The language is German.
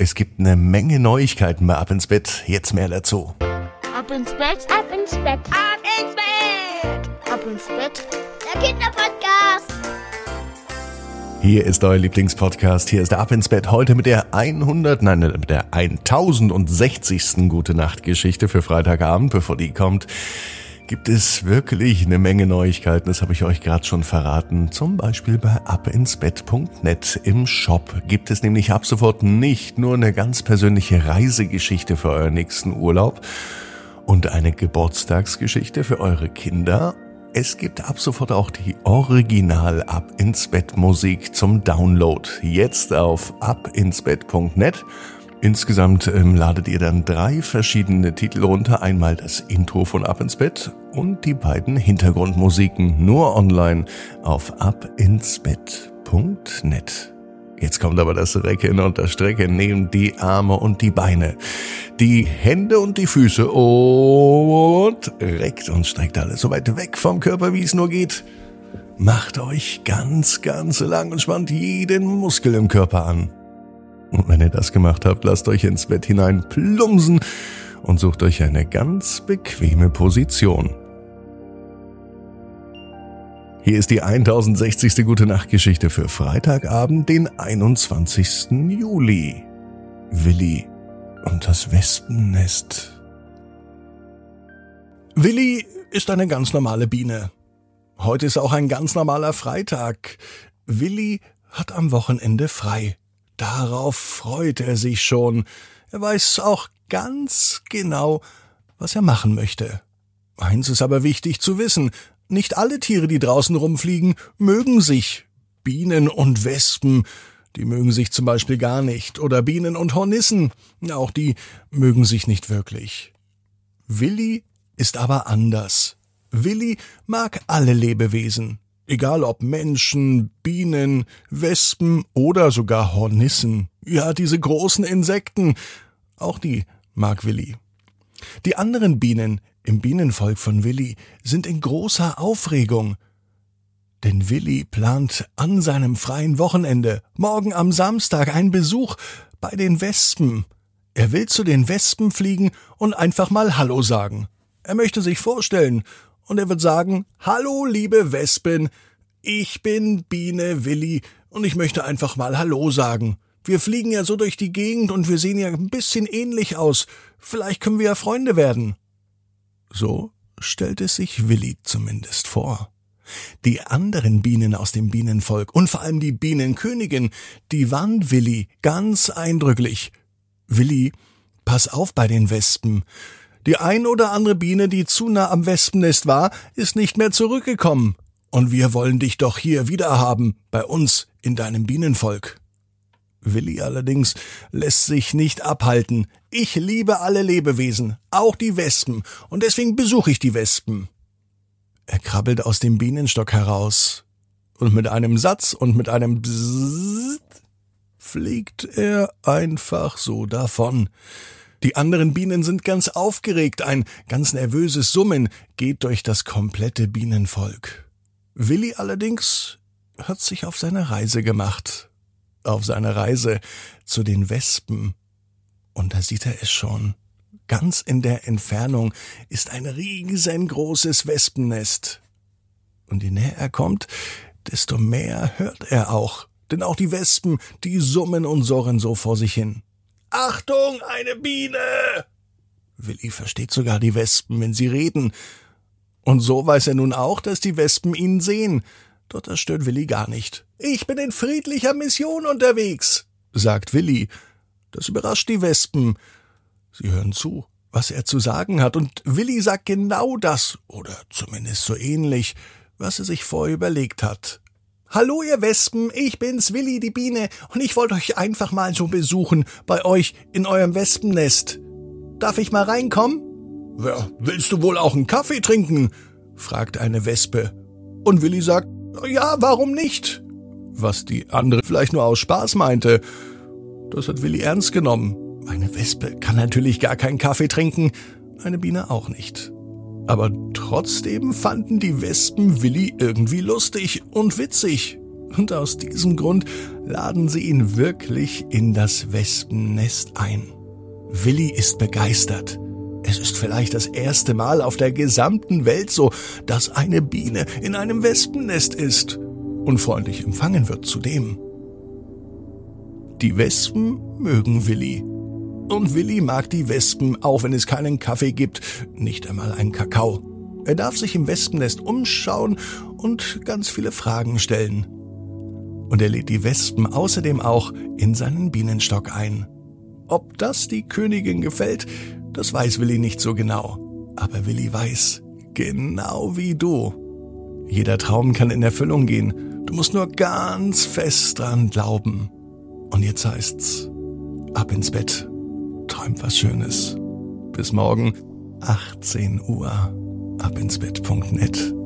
Es gibt eine Menge Neuigkeiten bei Ab ins Bett. Jetzt mehr dazu. Ab ins Bett, ab ins Bett, ab ins Bett, ab ins Bett. Der Kinderpodcast. Hier ist euer Lieblingspodcast. Hier ist der Ab ins Bett. Heute mit der 100, nein, mit der 1060. Gute Nacht Geschichte für Freitagabend, bevor die kommt gibt es wirklich eine Menge Neuigkeiten, das habe ich euch gerade schon verraten. Zum Beispiel bei abinsbett.net im Shop gibt es nämlich ab sofort nicht nur eine ganz persönliche Reisegeschichte für euren nächsten Urlaub und eine Geburtstagsgeschichte für eure Kinder. Es gibt ab sofort auch die Original Ab ins Bett Musik zum Download. Jetzt auf abinsbett.net Insgesamt ähm, ladet ihr dann drei verschiedene Titel runter. Einmal das Intro von Ab ins Bett und die beiden Hintergrundmusiken nur online auf abinsbett.net. Jetzt kommt aber das Recken und das Strecken. Nehmt die Arme und die Beine, die Hände und die Füße und reckt und streckt alles so weit weg vom Körper, wie es nur geht. Macht euch ganz, ganz lang und spannt jeden Muskel im Körper an. Und wenn ihr das gemacht habt, lasst euch ins Bett hinein plumsen und sucht euch eine ganz bequeme Position. Hier ist die 1060. Gute Nacht Geschichte für Freitagabend, den 21. Juli. Willi und das Wespennest. Willi ist eine ganz normale Biene. Heute ist auch ein ganz normaler Freitag. Willi hat am Wochenende frei. Darauf freut er sich schon. Er weiß auch ganz genau, was er machen möchte. Eins ist aber wichtig zu wissen. Nicht alle Tiere, die draußen rumfliegen, mögen sich. Bienen und Wespen, die mögen sich zum Beispiel gar nicht. Oder Bienen und Hornissen, auch die mögen sich nicht wirklich. Willi ist aber anders. Willi mag alle Lebewesen. Egal ob Menschen, Bienen, Wespen oder sogar Hornissen. Ja, diese großen Insekten. Auch die mag Willi. Die anderen Bienen im Bienenvolk von Willi sind in großer Aufregung. Denn Willi plant an seinem freien Wochenende, morgen am Samstag, einen Besuch bei den Wespen. Er will zu den Wespen fliegen und einfach mal Hallo sagen. Er möchte sich vorstellen und er wird sagen, Hallo, liebe Wespen, ich bin Biene Willi und ich möchte einfach mal Hallo sagen. Wir fliegen ja so durch die Gegend und wir sehen ja ein bisschen ähnlich aus. Vielleicht können wir ja Freunde werden. So stellt es sich Willi zumindest vor. Die anderen Bienen aus dem Bienenvolk und vor allem die Bienenkönigin, die warnt Willi ganz eindrücklich. Willi, pass auf bei den Wespen. Die ein oder andere Biene, die zu nah am Wespennest war, ist nicht mehr zurückgekommen. Und wir wollen dich doch hier wieder haben, bei uns in deinem Bienenvolk. Willi allerdings lässt sich nicht abhalten. Ich liebe alle Lebewesen, auch die Wespen, und deswegen besuche ich die Wespen. Er krabbelt aus dem Bienenstock heraus, und mit einem Satz und mit einem Bzzzt fliegt er einfach so davon. Die anderen Bienen sind ganz aufgeregt, ein ganz nervöses Summen geht durch das komplette Bienenvolk. Willi allerdings hat sich auf seine Reise gemacht. Auf seine Reise zu den Wespen. Und da sieht er es schon. Ganz in der Entfernung ist ein riesengroßes Wespennest. Und je näher er kommt, desto mehr hört er auch. Denn auch die Wespen, die summen und surren so vor sich hin. Achtung, eine Biene! Willi versteht sogar die Wespen, wenn sie reden, und so weiß er nun auch, dass die Wespen ihn sehen. Doch das stört Willi gar nicht. Ich bin in friedlicher Mission unterwegs, sagt Willi. Das überrascht die Wespen. Sie hören zu, was er zu sagen hat, und Willi sagt genau das, oder zumindest so ähnlich, was er sich vorher überlegt hat. Hallo, ihr Wespen, ich bin's, Willi die Biene, und ich wollte euch einfach mal so besuchen, bei euch in eurem Wespennest. Darf ich mal reinkommen? Ja, willst du wohl auch einen Kaffee trinken? fragt eine Wespe. Und Willi sagt, ja, warum nicht? Was die andere vielleicht nur aus Spaß meinte. Das hat Willi ernst genommen. Eine Wespe kann natürlich gar keinen Kaffee trinken, eine Biene auch nicht. Aber trotzdem fanden die Wespen Willi irgendwie lustig und witzig. Und aus diesem Grund laden sie ihn wirklich in das Wespennest ein. Willi ist begeistert. Es ist vielleicht das erste Mal auf der gesamten Welt so, dass eine Biene in einem Wespennest ist und freundlich empfangen wird zudem. Die Wespen mögen Willi. Und Willi mag die Wespen, auch wenn es keinen Kaffee gibt, nicht einmal einen Kakao. Er darf sich im Wespennest umschauen und ganz viele Fragen stellen. Und er lädt die Wespen außerdem auch in seinen Bienenstock ein. Ob das die Königin gefällt, das weiß Willi nicht so genau. Aber Willi weiß, genau wie du. Jeder Traum kann in Erfüllung gehen. Du musst nur ganz fest dran glauben. Und jetzt heißt's, ab ins Bett, träumt was Schönes. Bis morgen, 18 Uhr, abinsbett.net.